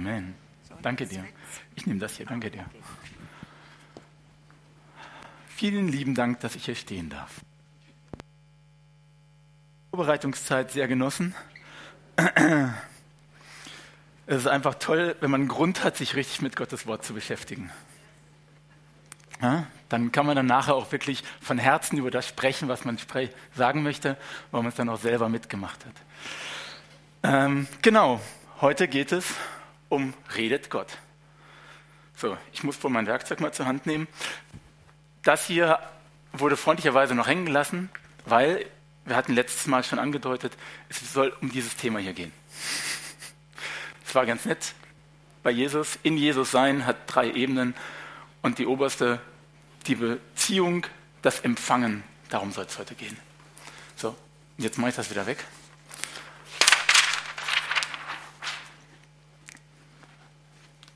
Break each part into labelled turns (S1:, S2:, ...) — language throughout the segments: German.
S1: Amen. Danke dir. Ich nehme das hier. Danke dir. Vielen lieben Dank, dass ich hier stehen darf. Vorbereitungszeit sehr genossen. Es ist einfach toll, wenn man einen Grund hat, sich richtig mit Gottes Wort zu beschäftigen. Ja, dann kann man dann nachher auch wirklich von Herzen über das sprechen, was man sagen möchte, weil man es dann auch selber mitgemacht hat. Ähm, genau, heute geht es um Redet Gott. So, ich muss wohl mein Werkzeug mal zur Hand nehmen. Das hier wurde freundlicherweise noch hängen gelassen, weil wir hatten letztes Mal schon angedeutet, es soll um dieses Thema hier gehen. Es war ganz nett bei Jesus. In Jesus sein hat drei Ebenen und die oberste, die Beziehung, das Empfangen. Darum soll es heute gehen. So, jetzt mache ich das wieder weg.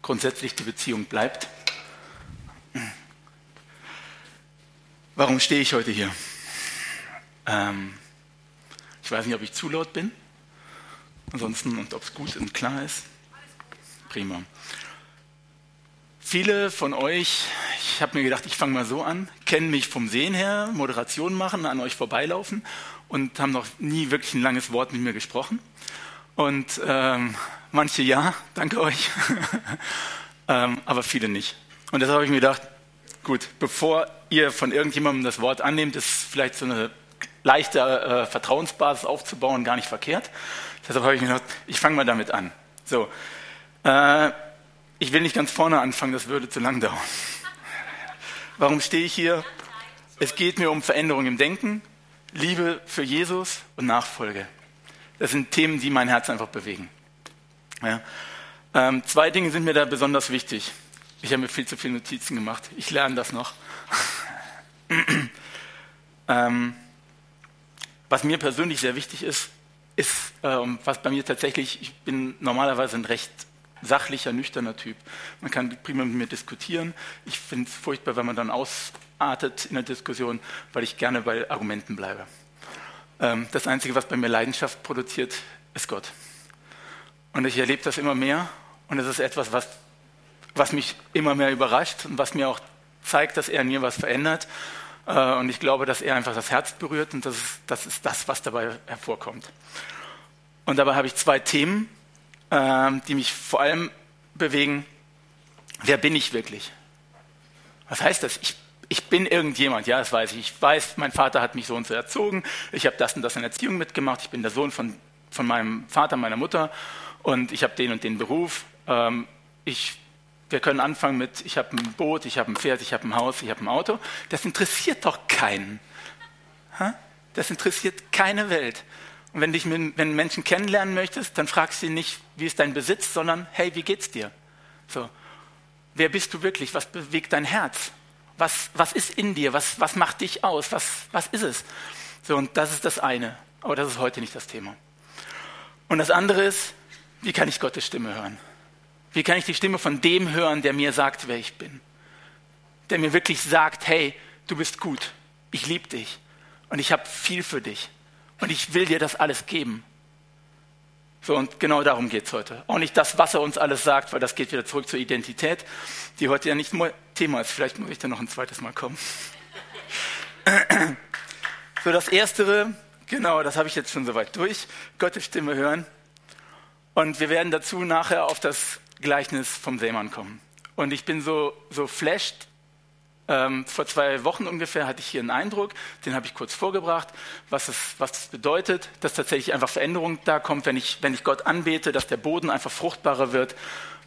S1: Grundsätzlich die Beziehung bleibt. Warum stehe ich heute hier? Ähm, ich weiß nicht, ob ich zu laut bin. Ansonsten, und ob es gut und klar ist. Prima. Viele von euch, ich habe mir gedacht, ich fange mal so an, kennen mich vom Sehen her, Moderation machen, an euch vorbeilaufen und haben noch nie wirklich ein langes Wort mit mir gesprochen. Und ähm, manche ja, danke euch, ähm, aber viele nicht. Und deshalb habe ich mir gedacht, gut, bevor ihr von irgendjemandem das Wort annehmt, ist vielleicht so eine leichte äh, Vertrauensbasis aufzubauen, gar nicht verkehrt. Deshalb habe ich mir gedacht, ich fange mal damit an. So, äh, ich will nicht ganz vorne anfangen, das würde zu lang dauern. Warum stehe ich hier? Es geht mir um Veränderung im Denken, Liebe für Jesus und Nachfolge. Das sind Themen, die mein Herz einfach bewegen. Ja. Ähm, zwei Dinge sind mir da besonders wichtig. Ich habe mir viel zu viele Notizen gemacht. Ich lerne das noch. ähm, was mir persönlich sehr wichtig ist, ist, ähm, was bei mir tatsächlich, ich bin normalerweise ein recht sachlicher, nüchterner Typ. Man kann prima mit mir diskutieren. Ich finde es furchtbar, wenn man dann ausartet in der Diskussion, weil ich gerne bei Argumenten bleibe. Ähm, das Einzige, was bei mir Leidenschaft produziert, ist Gott. Und ich erlebe das immer mehr und es ist etwas, was, was mich immer mehr überrascht und was mir auch zeigt, dass er in mir was verändert äh, und ich glaube, dass er einfach das Herz berührt und das ist, das ist das, was dabei hervorkommt. Und dabei habe ich zwei Themen, ähm, die mich vor allem bewegen. Wer bin ich wirklich? Was heißt das? Ich, ich bin irgendjemand, ja, das weiß ich. Ich weiß, mein Vater hat mich so und so erzogen. Ich habe das und das in Erziehung mitgemacht. Ich bin der Sohn von, von meinem Vater, meiner Mutter und ich habe den und den Beruf. Ähm, ich wir können anfangen mit, ich habe ein Boot, ich habe ein Pferd, ich habe ein Haus, ich habe ein Auto. Das interessiert doch keinen. Das interessiert keine Welt. Und wenn du wenn Menschen kennenlernen möchtest, dann fragst du sie nicht, wie ist dein Besitz, sondern hey, wie geht's dir? So. Wer bist du wirklich? Was bewegt dein Herz? Was, was ist in dir? Was, was macht dich aus? Was, was ist es? So, und das ist das eine. Aber das ist heute nicht das Thema. Und das andere ist, wie kann ich Gottes Stimme hören? Wie kann ich die Stimme von dem hören, der mir sagt, wer ich bin? Der mir wirklich sagt, hey, du bist gut, ich liebe dich und ich habe viel für dich und ich will dir das alles geben. So, und genau darum geht es heute. Auch nicht das, was er uns alles sagt, weil das geht wieder zurück zur Identität, die heute ja nicht Thema ist. Vielleicht muss ich da noch ein zweites Mal kommen. So, das Erstere, genau, das habe ich jetzt schon soweit durch. Gottes Stimme hören. Und wir werden dazu nachher auf das Gleichnis vom Seemann kommen. Und ich bin so, so flashed. Ähm, vor zwei Wochen ungefähr hatte ich hier einen Eindruck, den habe ich kurz vorgebracht, was es, was es bedeutet, dass tatsächlich einfach Veränderung da kommt, wenn ich, wenn ich Gott anbete, dass der Boden einfach fruchtbarer wird,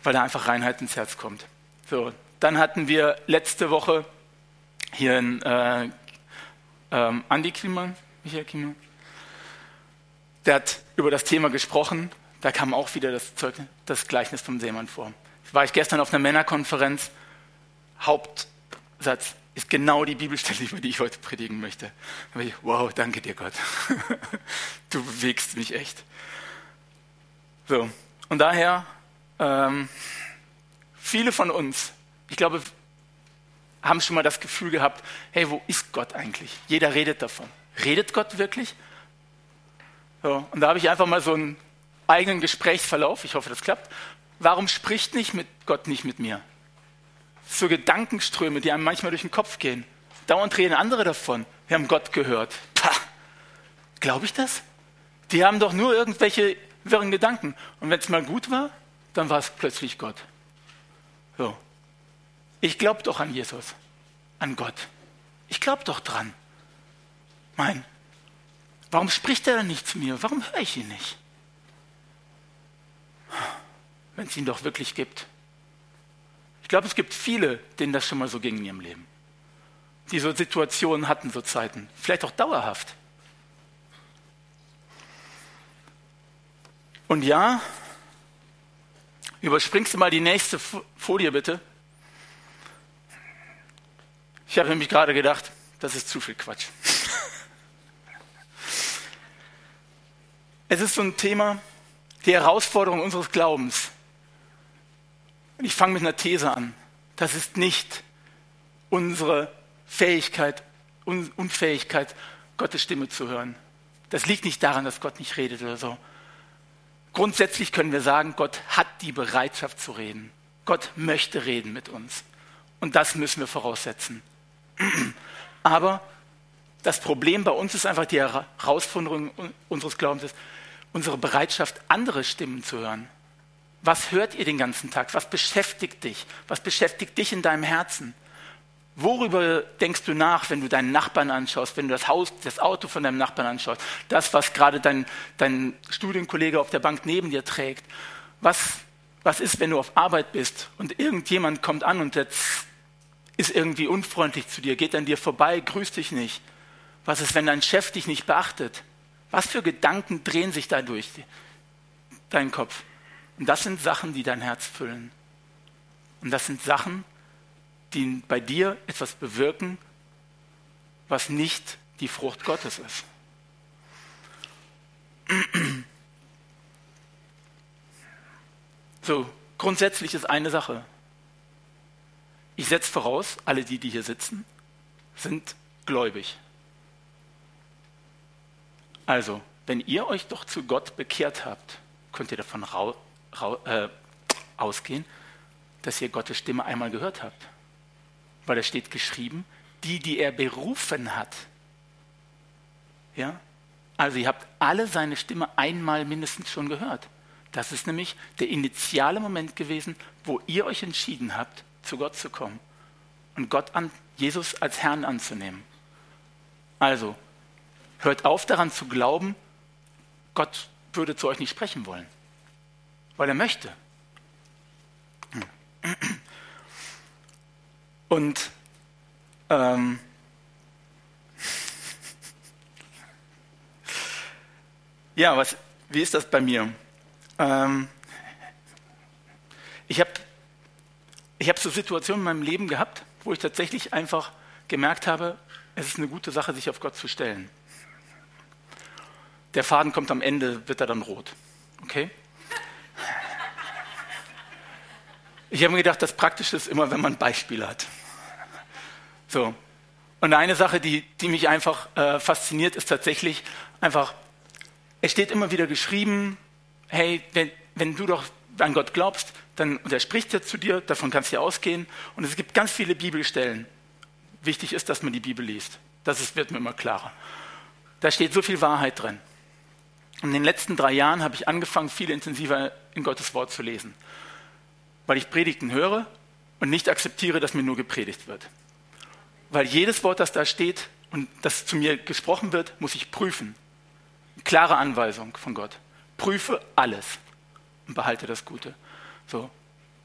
S1: weil da einfach Reinheit ins Herz kommt. So, dann hatten wir letzte Woche hier einen äh, ähm, Andi Klima, Michael Klima, der hat über das Thema gesprochen, da kam auch wieder das, Zeugnis, das Gleichnis vom Seemann vor. War ich gestern auf einer Männerkonferenz. Hauptsatz ist genau die Bibelstelle, über die ich heute predigen möchte. Da ich, wow, danke dir Gott. Du bewegst mich echt. So, und daher, ähm, viele von uns, ich glaube, haben schon mal das Gefühl gehabt, hey, wo ist Gott eigentlich? Jeder redet davon. Redet Gott wirklich? So, und da habe ich einfach mal so ein eigenen Gesprächsverlauf, ich hoffe, das klappt, warum spricht nicht mit Gott nicht mit mir? So Gedankenströme, die einem manchmal durch den Kopf gehen. Dauernd reden andere davon. Wir haben Gott gehört. Glaube ich das? Die haben doch nur irgendwelche wirren Gedanken. Und wenn es mal gut war, dann war es plötzlich Gott. So. Ich glaube doch an Jesus, an Gott. Ich glaube doch dran. Mein, warum spricht er dann nicht zu mir? Warum höre ich ihn nicht? Wenn es ihn doch wirklich gibt. Ich glaube, es gibt viele, denen das schon mal so ging in ihrem Leben. Die so Situationen hatten, so Zeiten. Vielleicht auch dauerhaft. Und ja, überspringst du mal die nächste Folie bitte. Ich habe nämlich gerade gedacht, das ist zu viel Quatsch. es ist so ein Thema, die Herausforderung unseres Glaubens. Und ich fange mit einer These an. Das ist nicht unsere Fähigkeit, Unfähigkeit, Gottes Stimme zu hören. Das liegt nicht daran, dass Gott nicht redet oder so. Grundsätzlich können wir sagen, Gott hat die Bereitschaft zu reden. Gott möchte reden mit uns. Und das müssen wir voraussetzen. Aber das Problem bei uns ist einfach die Herausforderung unseres Glaubens ist, unsere Bereitschaft, andere Stimmen zu hören. Was hört ihr den ganzen Tag? Was beschäftigt dich? Was beschäftigt dich in deinem Herzen? Worüber denkst du nach, wenn du deinen Nachbarn anschaust, wenn du das Haus, das Auto von deinem Nachbarn anschaust, das, was gerade dein, dein Studienkollege auf der Bank neben dir trägt? Was, was ist, wenn du auf Arbeit bist und irgendjemand kommt an und jetzt ist irgendwie unfreundlich zu dir, geht an dir vorbei, grüßt dich nicht? Was ist, wenn dein Chef dich nicht beachtet? Was für Gedanken drehen sich da durch deinen Kopf? Und das sind Sachen, die dein Herz füllen. Und das sind Sachen, die bei dir etwas bewirken, was nicht die Frucht Gottes ist. So, grundsätzlich ist eine Sache. Ich setze voraus, alle die, die hier sitzen, sind gläubig. Also, wenn ihr euch doch zu Gott bekehrt habt, könnt ihr davon äh, ausgehen, dass ihr Gottes Stimme einmal gehört habt weil da steht geschrieben, die, die er berufen hat. Ja? Also ihr habt alle seine Stimme einmal mindestens schon gehört. Das ist nämlich der initiale Moment gewesen, wo ihr euch entschieden habt, zu Gott zu kommen und Gott an, Jesus als Herrn anzunehmen. Also, hört auf daran zu glauben, Gott würde zu euch nicht sprechen wollen, weil er möchte. Und ähm, ja, was, wie ist das bei mir? Ähm, ich habe ich hab so Situationen in meinem Leben gehabt, wo ich tatsächlich einfach gemerkt habe, es ist eine gute Sache, sich auf Gott zu stellen. Der Faden kommt am Ende, wird er dann rot. Okay? Ich habe mir gedacht, das Praktische ist immer, wenn man Beispiele hat. So. Und eine Sache, die, die mich einfach äh, fasziniert, ist tatsächlich einfach, es steht immer wieder geschrieben, hey, wenn, wenn du doch an Gott glaubst, dann, und er spricht ja zu dir, davon kannst du ja ausgehen. Und es gibt ganz viele Bibelstellen. Wichtig ist, dass man die Bibel liest. Das ist, wird mir immer klarer. Da steht so viel Wahrheit drin. In den letzten drei Jahren habe ich angefangen, viel intensiver in Gottes Wort zu lesen. Weil ich Predigten höre und nicht akzeptiere, dass mir nur gepredigt wird. Weil jedes Wort, das da steht und das zu mir gesprochen wird, muss ich prüfen. Klare Anweisung von Gott. Prüfe alles und behalte das Gute. So.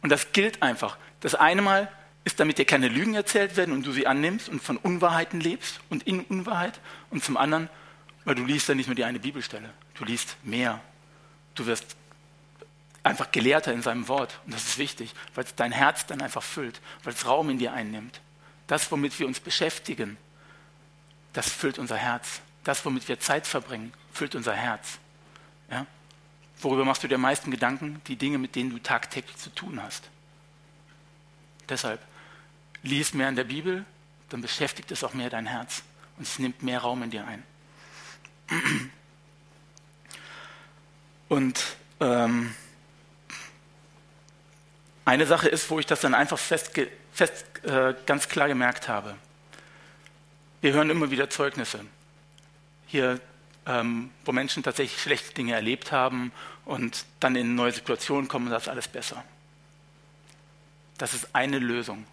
S1: Und das gilt einfach. Das eine Mal ist, damit dir keine Lügen erzählt werden und du sie annimmst und von Unwahrheiten lebst und in Unwahrheit. Und zum anderen, weil du liest dann nicht nur die eine Bibelstelle, du liest mehr. Du wirst einfach gelehrter in seinem Wort. Und das ist wichtig, weil es dein Herz dann einfach füllt, weil es Raum in dir einnimmt. Das, womit wir uns beschäftigen, das füllt unser Herz. Das, womit wir Zeit verbringen, füllt unser Herz. Ja? Worüber machst du dir am meisten Gedanken? Die Dinge, mit denen du tagtäglich zu tun hast. Deshalb, lies mehr in der Bibel, dann beschäftigt es auch mehr dein Herz und es nimmt mehr Raum in dir ein. Und ähm, eine Sache ist, wo ich das dann einfach fest, fest äh, ganz klar gemerkt habe. Wir hören immer wieder Zeugnisse. Hier, ähm, wo Menschen tatsächlich schlechte Dinge erlebt haben und dann in neue Situationen kommen, da ist alles besser. Das ist eine Lösung.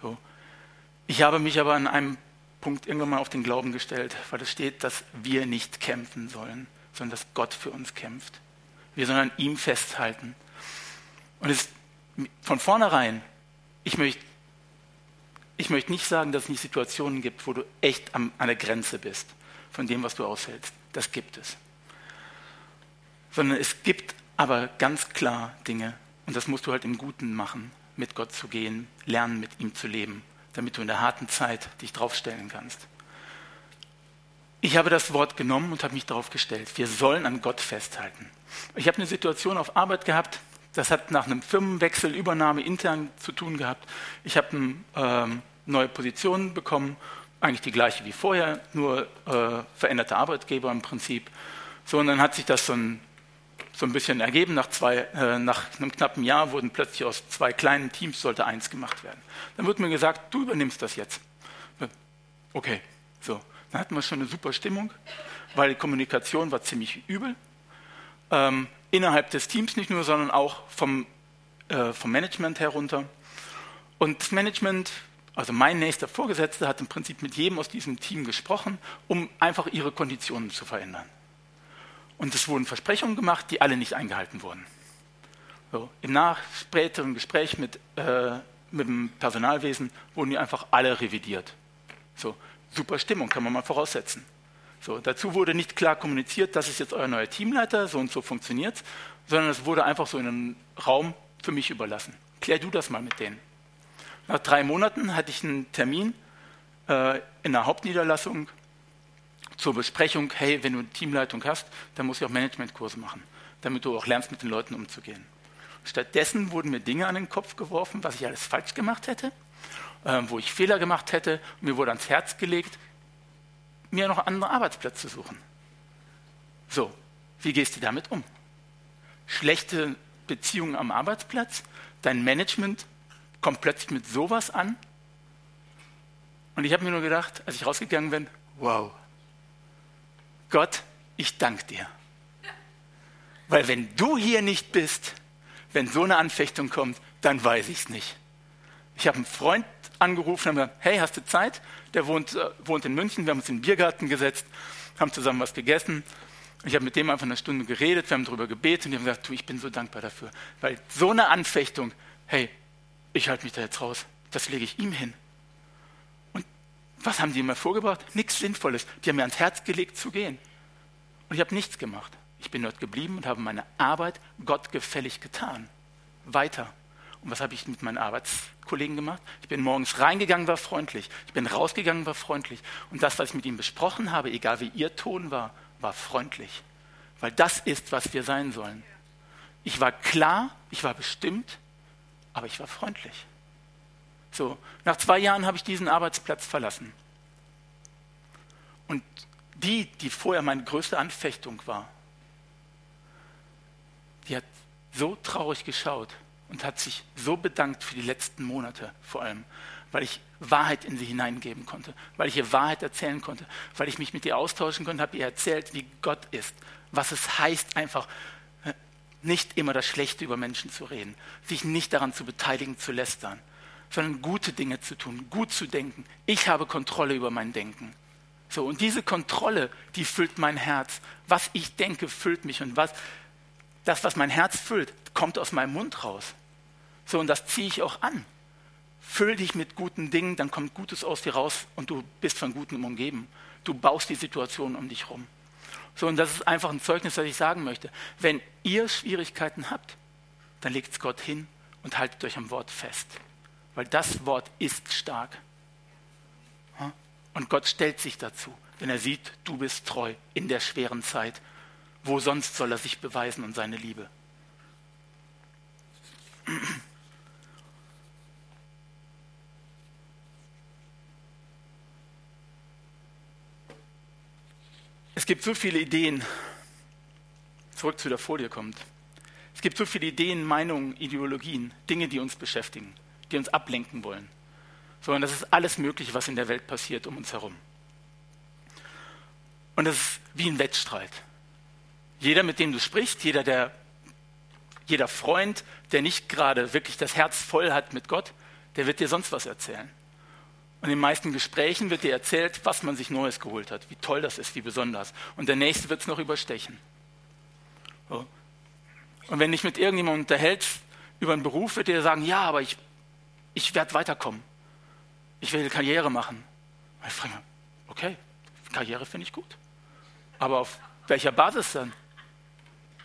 S1: So. Ich habe mich aber an einem Punkt irgendwann mal auf den Glauben gestellt, weil es steht, dass wir nicht kämpfen sollen, sondern dass Gott für uns kämpft. Wir sollen an ihm festhalten. Und es von vornherein, ich möchte, ich möchte nicht sagen, dass es nicht Situationen gibt, wo du echt am, an der Grenze bist von dem, was du aushältst. Das gibt es. Sondern es gibt aber ganz klar Dinge, und das musst du halt im Guten machen, mit Gott zu gehen, lernen, mit ihm zu leben damit du in der harten Zeit dich draufstellen kannst. Ich habe das Wort genommen und habe mich darauf gestellt. Wir sollen an Gott festhalten. Ich habe eine Situation auf Arbeit gehabt, das hat nach einem Firmenwechsel, Übernahme intern zu tun gehabt. Ich habe eine ähm, neue Position bekommen, eigentlich die gleiche wie vorher, nur äh, veränderte Arbeitgeber im Prinzip. So, und dann hat sich das so ein so ein bisschen ergeben. Nach, zwei, äh, nach einem knappen Jahr wurden plötzlich aus zwei kleinen Teams sollte eins gemacht werden. Dann wird mir gesagt, du übernimmst das jetzt. Okay, so. Dann hatten wir schon eine super Stimmung, weil die Kommunikation war ziemlich übel. Ähm, innerhalb des Teams nicht nur, sondern auch vom, äh, vom Management herunter. Und das Management, also mein nächster Vorgesetzter, hat im Prinzip mit jedem aus diesem Team gesprochen, um einfach ihre Konditionen zu verändern. Und es wurden Versprechungen gemacht, die alle nicht eingehalten wurden. So, Im nachspäteren Gespräch mit, äh, mit dem Personalwesen wurden die einfach alle revidiert. So, super Stimmung, kann man mal voraussetzen. So, dazu wurde nicht klar kommuniziert, das ist jetzt euer neuer Teamleiter, so und so funktioniert sondern es wurde einfach so in einen Raum für mich überlassen. Klär du das mal mit denen. Nach drei Monaten hatte ich einen Termin äh, in der Hauptniederlassung zur Besprechung, hey, wenn du Teamleitung hast, dann musst du auch Managementkurse machen, damit du auch lernst, mit den Leuten umzugehen. Stattdessen wurden mir Dinge an den Kopf geworfen, was ich alles falsch gemacht hätte, äh, wo ich Fehler gemacht hätte. Mir wurde ans Herz gelegt, mir noch einen anderen Arbeitsplatz zu suchen. So, wie gehst du damit um? Schlechte Beziehungen am Arbeitsplatz, dein Management kommt plötzlich mit sowas an. Und ich habe mir nur gedacht, als ich rausgegangen bin, wow, Gott, ich danke dir. Weil wenn du hier nicht bist, wenn so eine Anfechtung kommt, dann weiß ich es nicht. Ich habe einen Freund angerufen und gesagt, hey, hast du Zeit? Der wohnt, äh, wohnt in München, wir haben uns in den Biergarten gesetzt, haben zusammen was gegessen. Ich habe mit dem einfach eine Stunde geredet, wir haben darüber gebetet und die haben gesagt, du, ich bin so dankbar dafür. Weil so eine Anfechtung, hey, ich halte mich da jetzt raus, das lege ich ihm hin. Was haben die mir vorgebracht? Nichts Sinnvolles. Die haben mir ans Herz gelegt zu gehen. Und ich habe nichts gemacht. Ich bin dort geblieben und habe meine Arbeit gottgefällig getan. Weiter. Und was habe ich mit meinen Arbeitskollegen gemacht? Ich bin morgens reingegangen, war freundlich. Ich bin rausgegangen, war freundlich. Und das, was ich mit ihm besprochen habe, egal wie ihr Ton war, war freundlich. Weil das ist, was wir sein sollen. Ich war klar, ich war bestimmt, aber ich war freundlich. So, nach zwei Jahren habe ich diesen Arbeitsplatz verlassen. Und die, die vorher meine größte Anfechtung war, die hat so traurig geschaut und hat sich so bedankt für die letzten Monate vor allem, weil ich Wahrheit in sie hineingeben konnte, weil ich ihr Wahrheit erzählen konnte, weil ich mich mit ihr austauschen konnte, habe ihr erzählt, wie Gott ist, was es heißt, einfach äh, nicht immer das Schlechte über Menschen zu reden, sich nicht daran zu beteiligen, zu lästern, sondern gute Dinge zu tun, gut zu denken. Ich habe Kontrolle über mein Denken. So, und diese Kontrolle, die füllt mein Herz. Was ich denke, füllt mich. Und was, das, was mein Herz füllt, kommt aus meinem Mund raus. So, und das ziehe ich auch an. Füll dich mit guten Dingen, dann kommt Gutes aus dir raus und du bist von Gutem umgeben. Du baust die Situation um dich rum. So, und das ist einfach ein Zeugnis, das ich sagen möchte. Wenn ihr Schwierigkeiten habt, dann legt es Gott hin und haltet euch am Wort fest weil das Wort ist stark. Und Gott stellt sich dazu, wenn er sieht, du bist treu in der schweren Zeit. Wo sonst soll er sich beweisen und seine Liebe? Es gibt so viele Ideen. Zurück zu der Folie kommt. Es gibt so viele Ideen, Meinungen, Ideologien, Dinge, die uns beschäftigen, die uns ablenken wollen. Sondern das ist alles Mögliche, was in der Welt passiert um uns herum. Und das ist wie ein Wettstreit. Jeder, mit dem du sprichst, jeder, der, jeder Freund, der nicht gerade wirklich das Herz voll hat mit Gott, der wird dir sonst was erzählen. Und in den meisten Gesprächen wird dir erzählt, was man sich Neues geholt hat, wie toll das ist, wie besonders. Und der Nächste wird es noch überstechen. So. Und wenn dich mit irgendjemandem unterhältst über einen Beruf, wird dir sagen, ja, aber ich, ich werde weiterkommen. Ich will Karriere machen. Ich frage mich, okay, Karriere finde ich gut. Aber auf welcher Basis dann?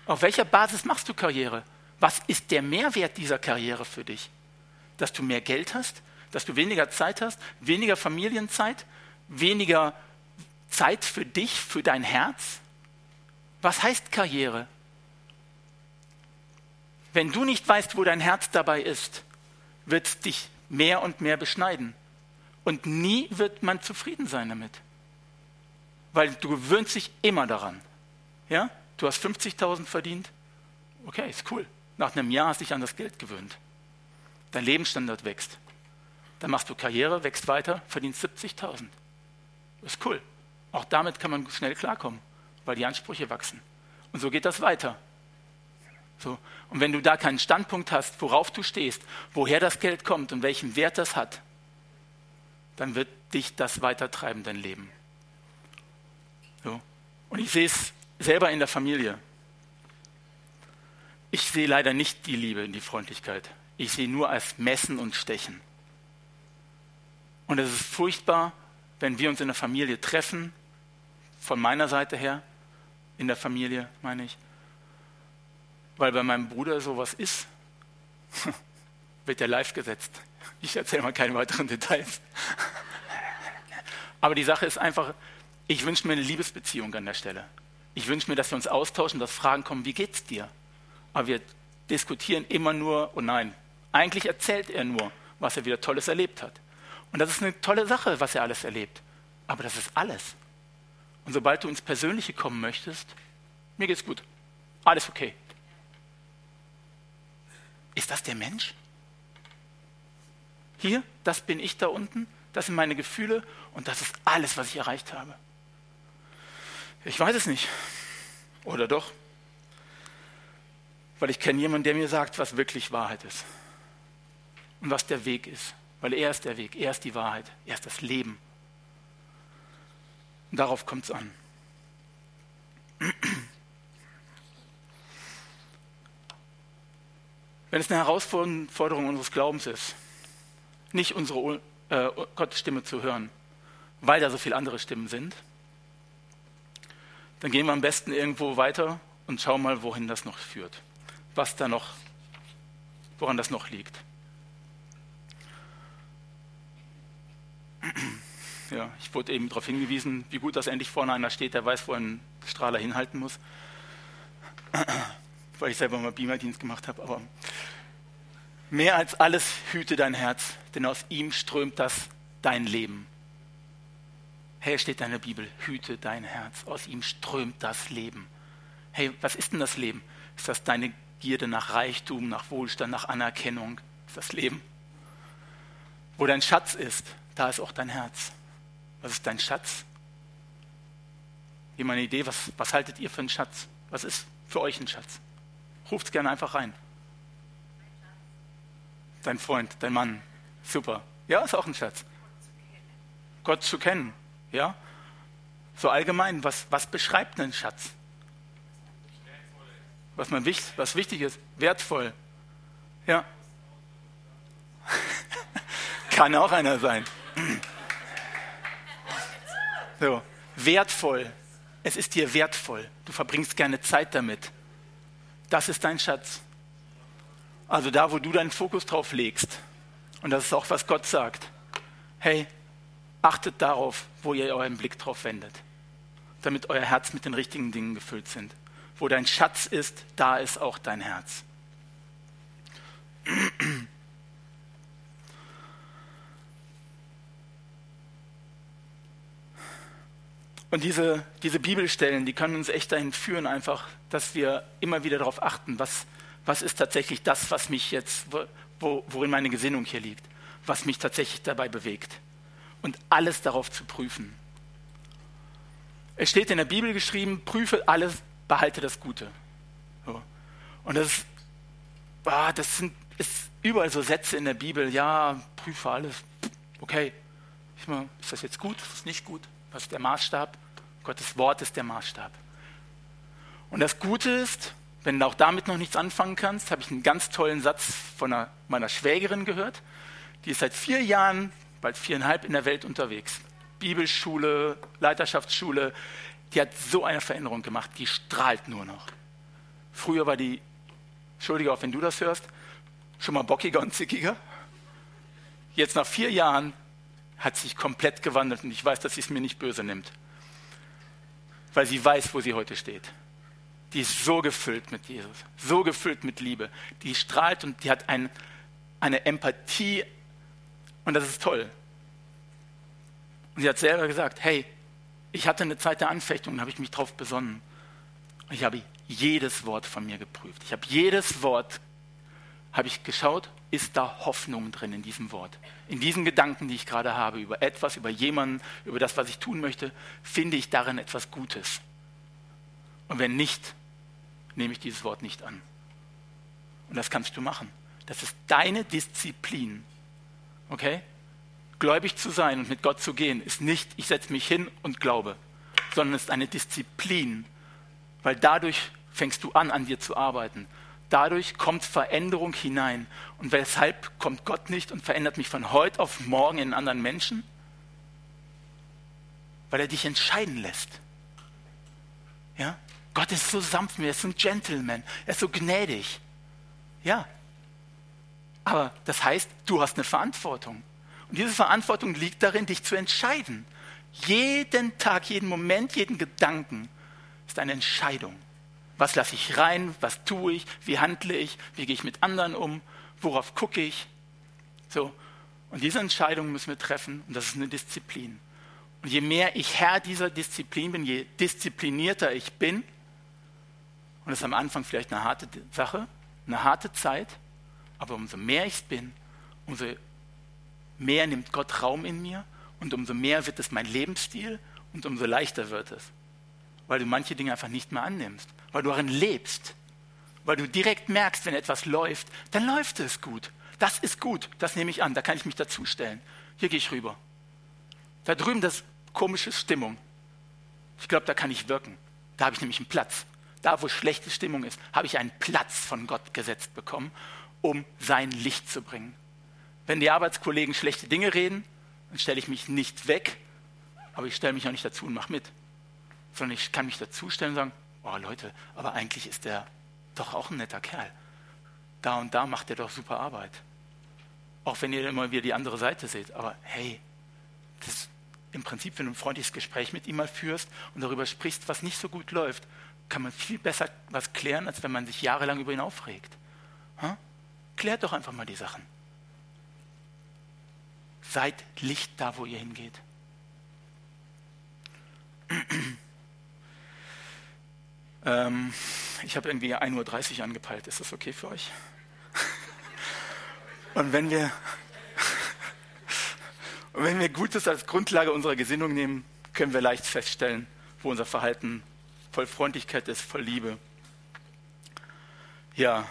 S1: Auf welcher Basis machst du Karriere? Was ist der Mehrwert dieser Karriere für dich? Dass du mehr Geld hast? dass du weniger Zeit hast, weniger Familienzeit, weniger Zeit für dich, für dein Herz? Was heißt Karriere? Wenn du nicht weißt, wo dein Herz dabei ist, wird es dich mehr und mehr beschneiden. Und nie wird man zufrieden sein damit. Weil du gewöhnst dich immer daran. Ja? Du hast 50.000 verdient. Okay, ist cool. Nach einem Jahr hast du dich an das Geld gewöhnt. Dein Lebensstandard wächst. Dann machst du Karriere, wächst weiter, verdienst 70.000. Das ist cool. Auch damit kann man schnell klarkommen, weil die Ansprüche wachsen. Und so geht das weiter. So. Und wenn du da keinen Standpunkt hast, worauf du stehst, woher das Geld kommt und welchen Wert das hat, dann wird dich das weitertreiben, dein Leben. So. Und ich sehe es selber in der Familie. Ich sehe leider nicht die Liebe, die Freundlichkeit. Ich sehe nur als Messen und Stechen. Und es ist furchtbar, wenn wir uns in der Familie treffen, von meiner Seite her, in der Familie meine ich, weil bei meinem Bruder sowas ist, wird er live gesetzt. Ich erzähle mal keine weiteren Details. Aber die Sache ist einfach, ich wünsche mir eine Liebesbeziehung an der Stelle. Ich wünsche mir, dass wir uns austauschen, dass Fragen kommen, wie geht's dir? Aber wir diskutieren immer nur, oh nein, eigentlich erzählt er nur, was er wieder Tolles erlebt hat. Und das ist eine tolle Sache, was er alles erlebt. Aber das ist alles. Und sobald du ins Persönliche kommen möchtest, mir geht's gut. Alles okay. Ist das der Mensch? Hier, das bin ich da unten, das sind meine Gefühle und das ist alles, was ich erreicht habe. Ich weiß es nicht. Oder doch? Weil ich kenne jemanden, der mir sagt, was wirklich Wahrheit ist und was der Weg ist. Weil er ist der Weg, er ist die Wahrheit, er ist das Leben. Und darauf kommt es an. Wenn es eine Herausforderung unseres Glaubens ist, nicht unsere äh, Gottes Stimme zu hören, weil da so viele andere Stimmen sind, dann gehen wir am besten irgendwo weiter und schauen mal, wohin das noch führt. Was da noch, woran das noch liegt. Ja, ich wurde eben darauf hingewiesen, wie gut, dass endlich vorne einer steht, der weiß, wo ein Strahler hinhalten muss. Weil ich selber mal Beamerdienst gemacht habe. Aber mehr als alles hüte dein Herz, denn aus ihm strömt das dein Leben. Hey, steht in der Bibel, hüte dein Herz, aus ihm strömt das Leben. Hey, was ist denn das Leben? Ist das deine Gierde nach Reichtum, nach Wohlstand, nach Anerkennung? Ist das Leben? Wo dein Schatz ist, da ist auch dein Herz. Was ist dein Schatz? Jemand eine Idee, was, was haltet ihr für einen Schatz? Was ist für euch ein Schatz? Ruft es gerne einfach rein. Dein Freund, dein Mann. Super. Ja, ist auch ein Schatz. Gott zu kennen. Ja? So allgemein, was, was beschreibt einen Schatz? Was, man, was wichtig ist, wertvoll. Ja. Kann auch einer sein. So, wertvoll. Es ist dir wertvoll. Du verbringst gerne Zeit damit. Das ist dein Schatz. Also da, wo du deinen Fokus drauf legst. Und das ist auch, was Gott sagt. Hey, achtet darauf, wo ihr euren Blick drauf wendet. Damit euer Herz mit den richtigen Dingen gefüllt sind. Wo dein Schatz ist, da ist auch dein Herz. Und diese, diese Bibelstellen, die können uns echt dahin führen, einfach, dass wir immer wieder darauf achten, was, was ist tatsächlich das, was mich jetzt, wo, worin meine Gesinnung hier liegt, was mich tatsächlich dabei bewegt. Und alles darauf zu prüfen. Es steht in der Bibel geschrieben, prüfe alles, behalte das Gute. So. Und das, ah, das sind ist überall so Sätze in der Bibel, ja, prüfe alles. Okay, ich meine, ist das jetzt gut, ist das nicht gut? Was ist der Maßstab? Gottes Wort ist der Maßstab. Und das Gute ist, wenn du auch damit noch nichts anfangen kannst, habe ich einen ganz tollen Satz von einer, meiner Schwägerin gehört. Die ist seit vier Jahren, bald viereinhalb, in der Welt unterwegs. Bibelschule, Leiterschaftsschule. Die hat so eine Veränderung gemacht, die strahlt nur noch. Früher war die, entschuldige auch wenn du das hörst, schon mal bockiger und zickiger. Jetzt nach vier Jahren hat sich komplett gewandelt und ich weiß, dass sie es mir nicht böse nimmt. Weil sie weiß, wo sie heute steht die ist so gefüllt mit Jesus, so gefüllt mit Liebe. Die strahlt und die hat ein, eine Empathie und das ist toll. Und sie hat selber gesagt, hey, ich hatte eine Zeit der Anfechtung und habe ich mich darauf besonnen. Und ich habe jedes Wort von mir geprüft. Ich habe jedes Wort, habe ich geschaut, ist da Hoffnung drin in diesem Wort. In diesen Gedanken, die ich gerade habe, über etwas, über jemanden, über das, was ich tun möchte, finde ich darin etwas Gutes. Und wenn nicht, nehme ich dieses Wort nicht an. Und das kannst du machen. Das ist deine Disziplin. Okay? Gläubig zu sein und mit Gott zu gehen, ist nicht, ich setze mich hin und glaube, sondern es ist eine Disziplin, weil dadurch fängst du an, an dir zu arbeiten. Dadurch kommt Veränderung hinein. Und weshalb kommt Gott nicht und verändert mich von heute auf morgen in einen anderen Menschen? Weil er dich entscheiden lässt. Ja? Gott ist so sanft er ist ein Gentleman, er ist so gnädig. Ja. Aber das heißt, du hast eine Verantwortung. Und diese Verantwortung liegt darin, dich zu entscheiden. Jeden Tag, jeden Moment, jeden Gedanken ist eine Entscheidung. Was lasse ich rein? Was tue ich? Wie handle ich? Wie gehe ich mit anderen um? Worauf gucke ich? So. Und diese Entscheidung müssen wir treffen und das ist eine Disziplin. Und je mehr ich Herr dieser Disziplin bin, je disziplinierter ich bin, und das ist am Anfang vielleicht eine harte Sache, eine harte Zeit, aber umso mehr ich es bin, umso mehr nimmt Gott Raum in mir und umso mehr wird es mein Lebensstil und umso leichter wird es. Weil du manche Dinge einfach nicht mehr annimmst, weil du darin lebst, weil du direkt merkst, wenn etwas läuft, dann läuft es gut. Das ist gut, das nehme ich an, da kann ich mich dazustellen. Hier gehe ich rüber. Da drüben das komische Stimmung. Ich glaube, da kann ich wirken. Da habe ich nämlich einen Platz da wo schlechte Stimmung ist, habe ich einen Platz von Gott gesetzt bekommen, um sein Licht zu bringen. Wenn die Arbeitskollegen schlechte Dinge reden, dann stelle ich mich nicht weg, aber ich stelle mich auch nicht dazu und mache mit. Sondern ich kann mich dazu stellen und sagen, oh Leute, aber eigentlich ist der doch auch ein netter Kerl. Da und da macht er doch super Arbeit. Auch wenn ihr immer wieder die andere Seite seht. Aber hey, das, im Prinzip, wenn du ein freundliches Gespräch mit ihm mal führst und darüber sprichst, was nicht so gut läuft, kann man viel besser was klären, als wenn man sich jahrelang über ihn aufregt. Hm? Klärt doch einfach mal die Sachen. Seid Licht da, wo ihr hingeht. ähm, ich habe irgendwie 1.30 Uhr angepeilt. Ist das okay für euch? Und wenn wir, und wenn wir Gutes als Grundlage unserer Gesinnung nehmen, können wir leicht feststellen, wo unser Verhalten voll Freundlichkeit ist, voll Liebe. Ja,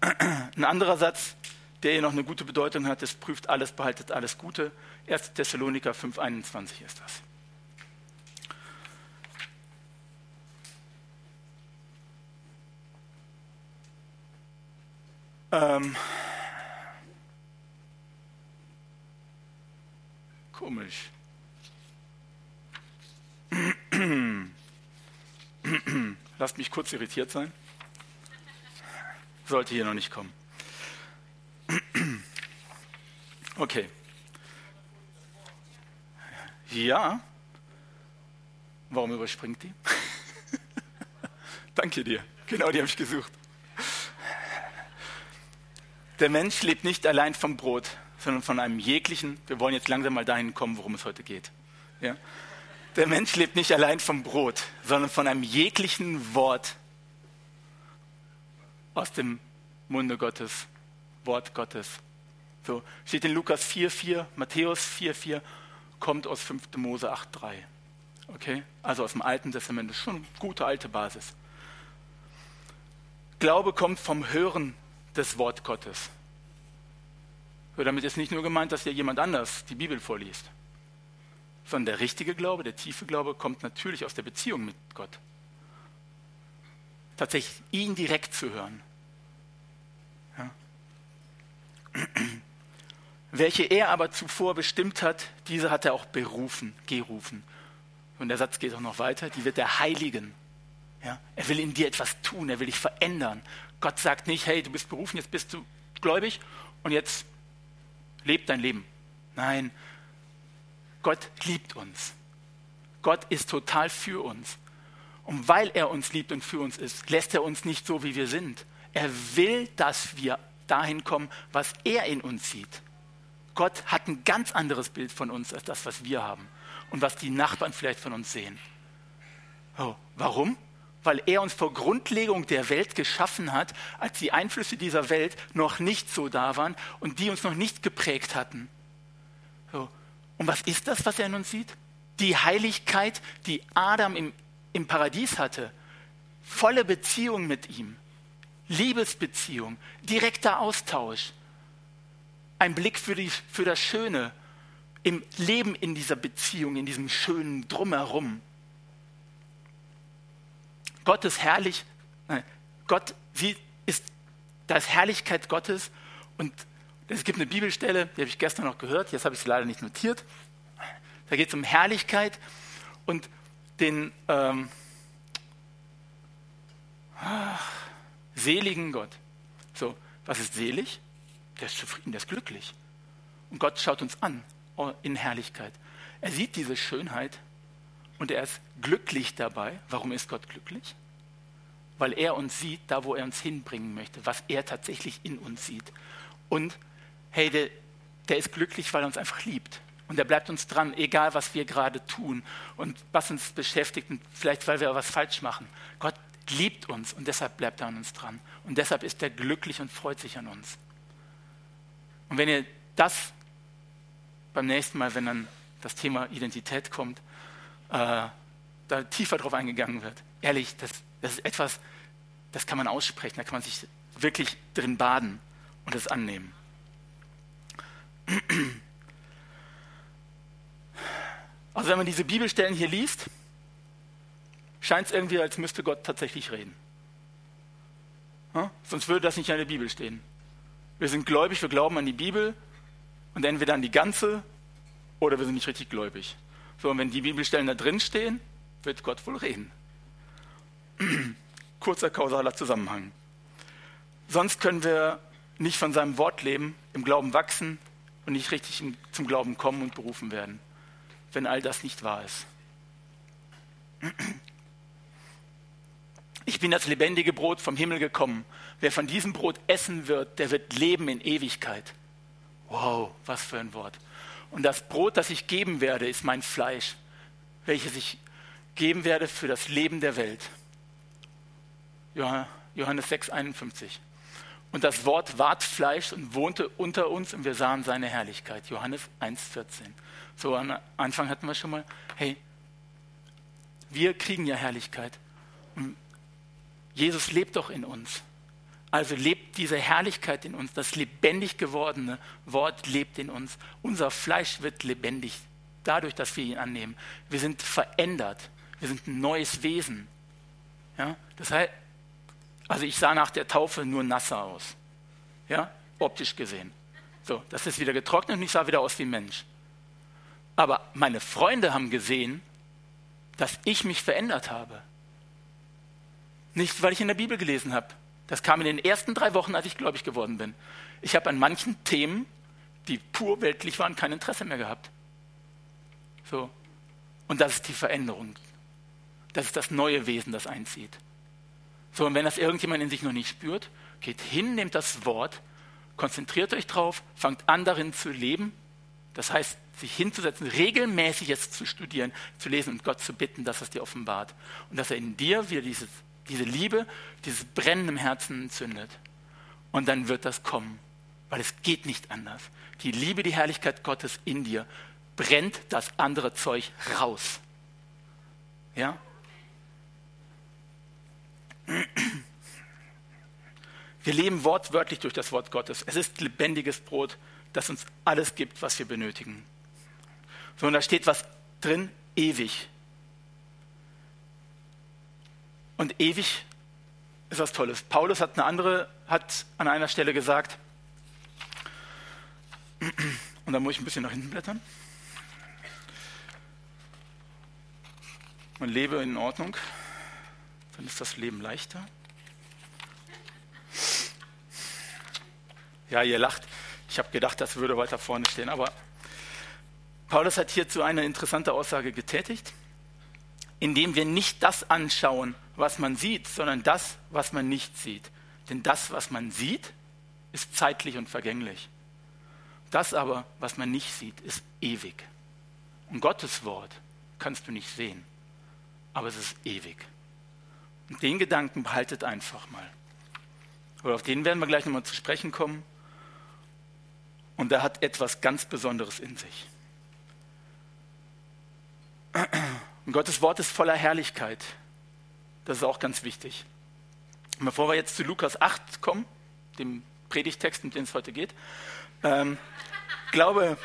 S1: ein anderer Satz, der hier noch eine gute Bedeutung hat, ist, prüft alles, behaltet alles Gute. 1. Thessaloniker 5,21 ist das. Ähm, komisch. Lasst mich kurz irritiert sein. Sollte hier noch nicht kommen. Okay. Ja. Warum überspringt die? Danke dir. Genau die habe ich gesucht. Der Mensch lebt nicht allein vom Brot, sondern von einem jeglichen, wir wollen jetzt langsam mal dahin kommen, worum es heute geht. Ja? Der Mensch lebt nicht allein vom Brot, sondern von einem jeglichen Wort. aus dem Munde Gottes, Wort Gottes. So steht in Lukas 4,4, Matthäus 4,4, kommt aus 5. Mose 8,3. Okay? Also aus dem Alten Testament. Das ist schon eine gute alte Basis. Glaube kommt vom Hören des Wort Gottes. Damit ist nicht nur gemeint, dass dir jemand anders die Bibel vorliest, sondern der richtige Glaube, der tiefe Glaube kommt natürlich aus der Beziehung mit Gott. Tatsächlich ihn direkt zu hören. Ja. Welche er aber zuvor bestimmt hat, diese hat er auch berufen, gerufen. Und der Satz geht auch noch weiter, die wird er heiligen. Ja? Er will in dir etwas tun, er will dich verändern. Gott sagt nicht, hey, du bist berufen, jetzt bist du gläubig und jetzt leb dein Leben. Nein, Gott liebt uns. Gott ist total für uns. Und weil er uns liebt und für uns ist, lässt er uns nicht so, wie wir sind. Er will, dass wir dahin kommen, was er in uns sieht. Gott hat ein ganz anderes Bild von uns als das, was wir haben und was die Nachbarn vielleicht von uns sehen. Oh, warum? Weil er uns vor Grundlegung der Welt geschaffen hat, als die Einflüsse dieser Welt noch nicht so da waren und die uns noch nicht geprägt hatten. So. Und was ist das, was er in uns sieht? Die Heiligkeit, die Adam im, im Paradies hatte. Volle Beziehung mit ihm. Liebesbeziehung, direkter Austausch. Ein Blick für, die, für das Schöne, im Leben in dieser Beziehung, in diesem schönen Drumherum. Gott ist herrlich, nein, Gott sie ist, da ist Herrlichkeit Gottes und es gibt eine Bibelstelle, die habe ich gestern noch gehört, jetzt habe ich sie leider nicht notiert. Da geht es um Herrlichkeit und den ähm, ach, seligen Gott. So, was ist selig? Der ist zufrieden, der ist glücklich. Und Gott schaut uns an in Herrlichkeit. Er sieht diese Schönheit und er ist glücklich dabei. Warum ist Gott glücklich? Weil er uns sieht, da wo er uns hinbringen möchte, was er tatsächlich in uns sieht. Und hey, der, der ist glücklich, weil er uns einfach liebt. Und er bleibt uns dran, egal was wir gerade tun und was uns beschäftigt und vielleicht weil wir was falsch machen. Gott liebt uns und deshalb bleibt er an uns dran. Und deshalb ist er glücklich und freut sich an uns. Und wenn ihr das beim nächsten Mal, wenn dann das Thema Identität kommt, äh, da tiefer drauf eingegangen wird. Ehrlich, das, das ist etwas, das kann man aussprechen, da kann man sich wirklich drin baden und es annehmen. Also wenn man diese Bibelstellen hier liest, scheint es irgendwie, als müsste Gott tatsächlich reden. Ja? Sonst würde das nicht in der Bibel stehen. Wir sind gläubig, wir glauben an die Bibel, und entweder an die ganze oder wir sind nicht richtig gläubig. So, und wenn die Bibelstellen da drin stehen, wird Gott wohl reden. Kurzer kausaler Zusammenhang. Sonst können wir nicht von seinem Wort leben, im Glauben wachsen und nicht richtig zum Glauben kommen und berufen werden, wenn all das nicht wahr ist. Ich bin das lebendige Brot vom Himmel gekommen. Wer von diesem Brot essen wird, der wird leben in Ewigkeit. Wow, was für ein Wort. Und das Brot, das ich geben werde, ist mein Fleisch, welches ich geben werde für das Leben der Welt. Johannes 6, 51. Und das Wort ward Fleisch und wohnte unter uns und wir sahen seine Herrlichkeit. Johannes 1, 14. So am Anfang hatten wir schon mal, hey, wir kriegen ja Herrlichkeit. Und Jesus lebt doch in uns. Also lebt diese Herrlichkeit in uns, das lebendig gewordene Wort lebt in uns. Unser Fleisch wird lebendig dadurch, dass wir ihn annehmen. Wir sind verändert, wir sind ein neues Wesen. Ja? Das heißt, also ich sah nach der Taufe nur nasser aus, ja? optisch gesehen. So, das ist wieder getrocknet und ich sah wieder aus wie Mensch. Aber meine Freunde haben gesehen, dass ich mich verändert habe. Nicht, weil ich in der Bibel gelesen habe, das kam in den ersten drei Wochen, als ich gläubig geworden bin. Ich habe an manchen Themen, die pur weltlich waren, kein Interesse mehr gehabt. So. Und das ist die Veränderung. Das ist das neue Wesen, das einzieht. So, und wenn das irgendjemand in sich noch nicht spürt, geht hin, nehmt das Wort, konzentriert euch drauf, fangt an darin zu leben. Das heißt, sich hinzusetzen, regelmäßig jetzt zu studieren, zu lesen und Gott zu bitten, dass es dir offenbart. Und dass er in dir wieder dieses diese Liebe, dieses Brennen im Herzen entzündet. Und dann wird das kommen, weil es geht nicht anders. Die Liebe, die Herrlichkeit Gottes in dir brennt das andere Zeug raus. Ja? Wir leben wortwörtlich durch das Wort Gottes. Es ist lebendiges Brot, das uns alles gibt, was wir benötigen. So, und da steht was drin, ewig. Und ewig ist was Tolles. Paulus hat eine andere, hat an einer Stelle gesagt, und da muss ich ein bisschen nach hinten blättern. Man lebe in Ordnung, dann ist das Leben leichter. Ja, ihr lacht. Ich habe gedacht, das würde weiter vorne stehen. Aber Paulus hat hierzu eine interessante Aussage getätigt, indem wir nicht das anschauen, was man sieht, sondern das, was man nicht sieht. Denn das, was man sieht, ist zeitlich und vergänglich. Das aber, was man nicht sieht, ist ewig. Und Gottes Wort kannst du nicht sehen, aber es ist ewig. Den Gedanken behaltet einfach mal. Oder auf den werden wir gleich nochmal zu sprechen kommen. Und er hat etwas ganz Besonderes in sich. Und Gottes Wort ist voller Herrlichkeit. Das ist auch ganz wichtig. Und bevor wir jetzt zu Lukas 8 kommen, dem Predigtext, um den es heute geht, ähm, glaube,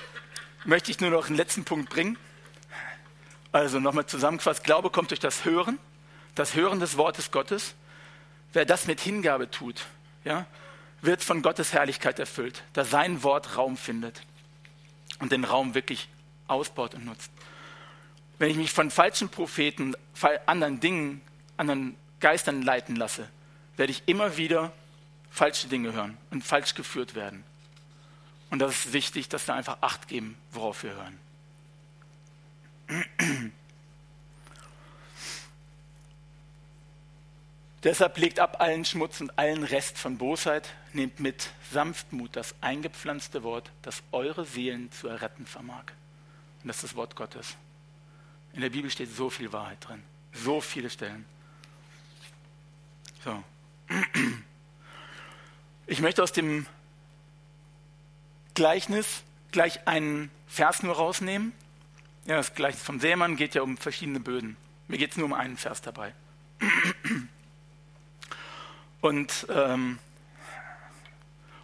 S1: möchte ich nur noch einen letzten Punkt bringen. Also nochmal zusammengefasst, Glaube kommt durch das Hören, das Hören des Wortes Gottes. Wer das mit Hingabe tut, ja, wird von Gottes Herrlichkeit erfüllt, da sein Wort Raum findet und den Raum wirklich ausbaut und nutzt. Wenn ich mich von falschen Propheten, anderen Dingen, anderen Geistern leiten lasse, werde ich immer wieder falsche Dinge hören und falsch geführt werden. Und das ist wichtig, dass wir einfach Acht geben, worauf wir hören. Deshalb legt ab allen Schmutz und allen Rest von Bosheit, nehmt mit Sanftmut das eingepflanzte Wort, das eure Seelen zu erretten vermag. Und das ist das Wort Gottes. In der Bibel steht so viel Wahrheit drin. So viele Stellen. So. Ich möchte aus dem Gleichnis gleich einen Vers nur rausnehmen. Ja, das Gleichnis vom Sämann geht ja um verschiedene Böden. Mir geht es nur um einen Vers dabei. Und, ähm,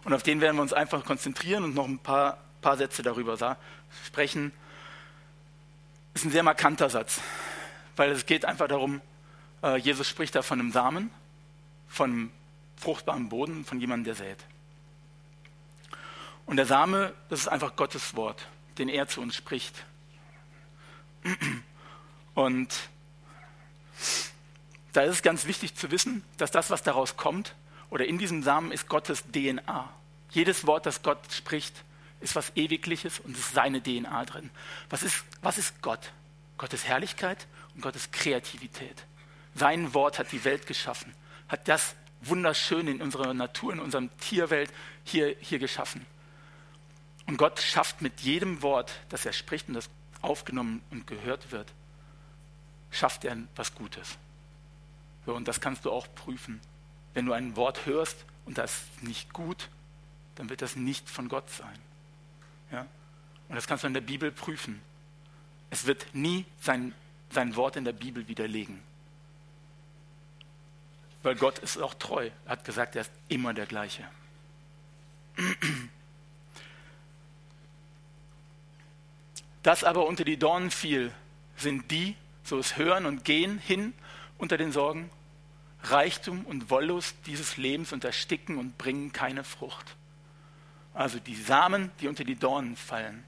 S1: und auf den werden wir uns einfach konzentrieren und noch ein paar, paar Sätze darüber sprechen. Das ist ein sehr markanter Satz, weil es geht einfach darum, äh, Jesus spricht da von einem Samen, von einem fruchtbaren Boden, von jemandem, der sät. Und der Same, das ist einfach Gottes Wort, den er zu uns spricht. Und da ist es ganz wichtig zu wissen, dass das, was daraus kommt, oder in diesem Samen ist Gottes DNA. Jedes Wort, das Gott spricht, ist was Ewigliches und es ist seine DNA drin. Was ist, was ist Gott? Gottes Herrlichkeit und Gottes Kreativität. Sein Wort hat die Welt geschaffen, hat das wunderschön in unserer Natur, in unserer Tierwelt hier, hier geschaffen. Und Gott schafft mit jedem Wort, das er spricht und das aufgenommen und gehört wird, schafft er was Gutes. So, und das kannst du auch prüfen. Wenn du ein Wort hörst und das ist nicht gut, dann wird das nicht von Gott sein. Ja? Und das kannst du in der Bibel prüfen. Es wird nie sein, sein Wort in der Bibel widerlegen. Weil Gott ist auch treu. Er hat gesagt, er ist immer der gleiche. Das aber unter die Dornen fiel, sind die, so es hören und gehen hin unter den Sorgen Reichtum und Wollust dieses Lebens und ersticken und bringen keine Frucht. Also die Samen, die unter die Dornen fallen.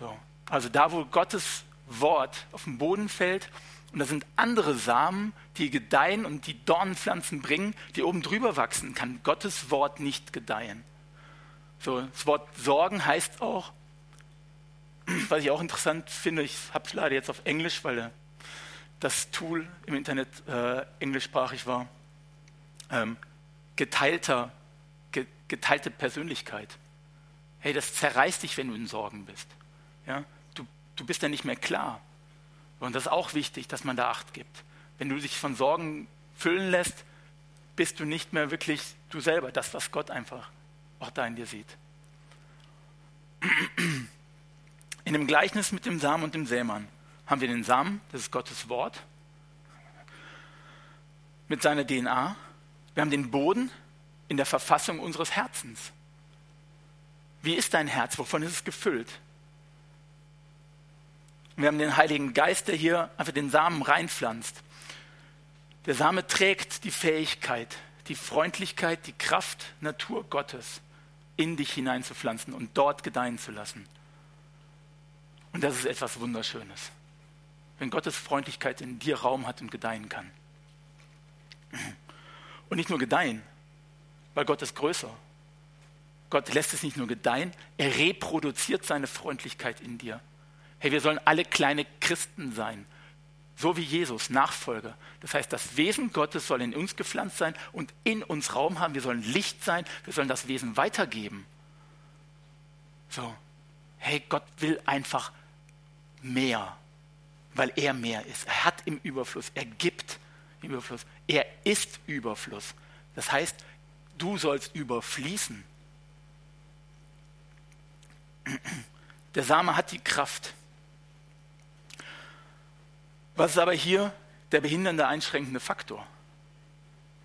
S1: So. Also da, wo Gottes Wort auf den Boden fällt, und da sind andere Samen, die gedeihen und die Dornenpflanzen bringen, die oben drüber wachsen, kann Gottes Wort nicht gedeihen. So, das Wort Sorgen heißt auch, was ich auch interessant finde, ich habe es leider jetzt auf Englisch, weil das Tool im Internet äh, englischsprachig war, ähm, geteilter, ge, geteilte Persönlichkeit. Hey, das zerreißt dich, wenn du in Sorgen bist. Ja? Du, du bist ja nicht mehr klar. Und das ist auch wichtig, dass man da Acht gibt. wenn du dich von Sorgen füllen lässt, bist du nicht mehr wirklich du selber, das, was Gott einfach auch da in dir sieht. In dem Gleichnis mit dem Samen und dem Sämann haben wir den Samen, das ist Gottes Wort, mit seiner DNA. Wir haben den Boden in der Verfassung unseres Herzens. Wie ist dein Herz? Wovon ist es gefüllt? Wir haben den Heiligen Geist, der hier einfach den Samen reinpflanzt. Der Same trägt die Fähigkeit, die Freundlichkeit, die Kraft, Natur Gottes in dich hineinzupflanzen und dort gedeihen zu lassen. Und das ist etwas Wunderschönes, wenn Gottes Freundlichkeit in dir Raum hat und gedeihen kann. Und nicht nur gedeihen, weil Gott ist größer. Gott lässt es nicht nur gedeihen, er reproduziert seine Freundlichkeit in dir. Hey, wir sollen alle kleine Christen sein, so wie Jesus, Nachfolger. Das heißt, das Wesen Gottes soll in uns gepflanzt sein und in uns Raum haben. Wir sollen Licht sein, wir sollen das Wesen weitergeben. So, hey, Gott will einfach mehr, weil er mehr ist. Er hat im Überfluss, er gibt im Überfluss, er ist Überfluss. Das heißt, du sollst überfließen. Der Same hat die Kraft. Was ist aber hier der behindernde, einschränkende Faktor?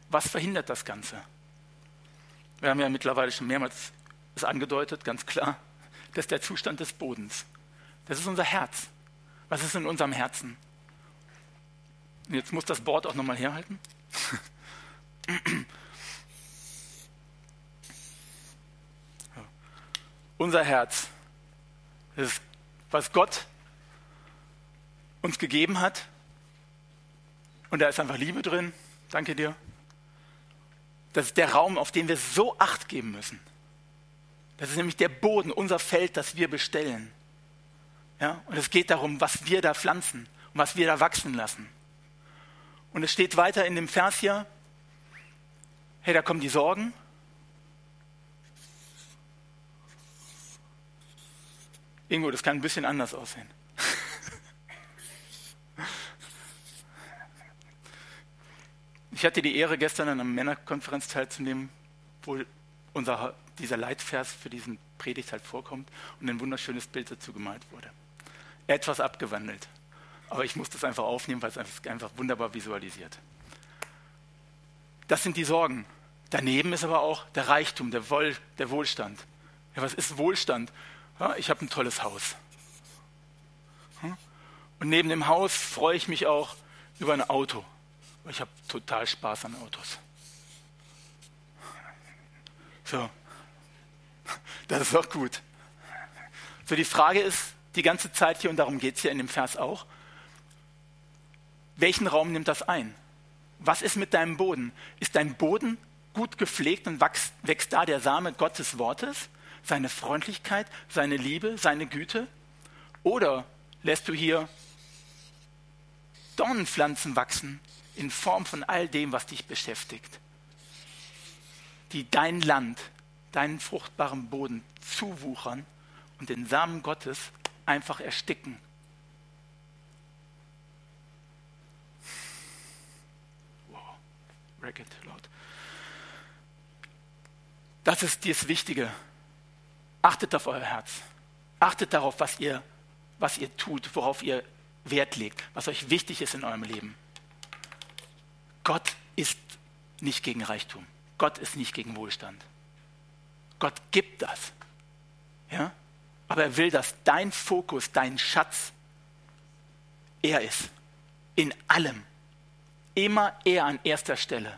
S1: Was verhindert das Ganze? Wir haben ja mittlerweile schon mehrmals es angedeutet, ganz klar, das ist der Zustand des Bodens. Das ist unser Herz. Was ist in unserem Herzen? Jetzt muss das Board auch nochmal herhalten. Unser Herz, ist, was Gott uns gegeben hat. Und da ist einfach Liebe drin. Danke dir. Das ist der Raum, auf den wir so acht geben müssen. Das ist nämlich der Boden, unser Feld, das wir bestellen. Ja? Und es geht darum, was wir da pflanzen und was wir da wachsen lassen. Und es steht weiter in dem Vers hier, hey, da kommen die Sorgen. Irgendwo, das kann ein bisschen anders aussehen. Ich hatte die Ehre, gestern an einer Männerkonferenz teilzunehmen, wo unser, dieser Leitvers für diesen Predigt halt vorkommt und ein wunderschönes Bild dazu gemalt wurde. Etwas abgewandelt. Aber ich muss das einfach aufnehmen, weil es einfach wunderbar visualisiert. Das sind die Sorgen. Daneben ist aber auch der Reichtum, der, Wohl, der Wohlstand. Ja, was ist Wohlstand? Ja, ich habe ein tolles Haus. Hm? Und neben dem Haus freue ich mich auch über ein Auto. Ich habe total Spaß an Autos. So, das ist auch gut. So, die Frage ist die ganze Zeit hier, und darum geht es hier in dem Vers auch, welchen Raum nimmt das ein? Was ist mit deinem Boden? Ist dein Boden gut gepflegt und wächst, wächst da der Same Gottes Wortes, seine Freundlichkeit, seine Liebe, seine Güte? Oder lässt du hier Dornenpflanzen wachsen in Form von all dem, was dich beschäftigt, die dein Land, deinen fruchtbaren Boden zuwuchern und den Samen Gottes einfach ersticken. Wow, Racket, laut. Das ist das Wichtige. Achtet auf euer Herz. Achtet darauf, was ihr, was ihr tut, worauf ihr Wert legt, was euch wichtig ist in eurem Leben. Gott ist nicht gegen Reichtum. Gott ist nicht gegen Wohlstand. Gott gibt das. Ja? Aber er will, dass dein Fokus, dein Schatz, er ist. In allem. Immer er an erster Stelle.